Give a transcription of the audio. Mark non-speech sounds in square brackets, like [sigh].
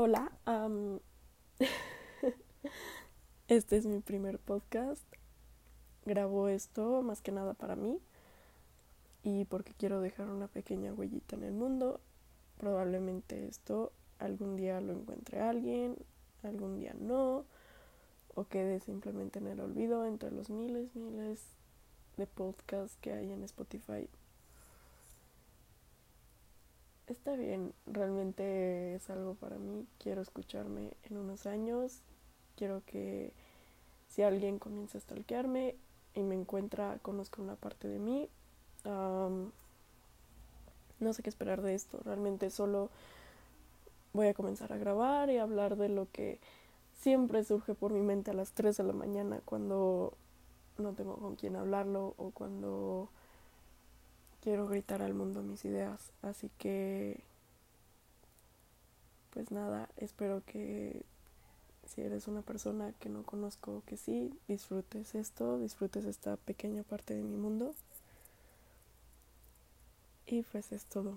Hola, [laughs] este es mi primer podcast. Grabo esto más que nada para mí y porque quiero dejar una pequeña huellita en el mundo. Probablemente esto algún día lo encuentre alguien, algún día no, o quede simplemente en el olvido entre los miles, miles de podcasts que hay en Spotify bien, realmente es algo para mí, quiero escucharme en unos años, quiero que si alguien comienza a stalkearme y me encuentra, conozca una parte de mí, no sé qué esperar de esto, realmente solo voy a comenzar a grabar y hablar de lo que siempre surge por mi mente a las 3 de la mañana cuando no tengo con quién hablarlo o cuando quiero gritar al mundo mis ideas. Así que, pues nada, espero que si eres una persona que no conozco, que sí, disfrutes esto, disfrutes esta pequeña parte de mi mundo. Y pues es todo.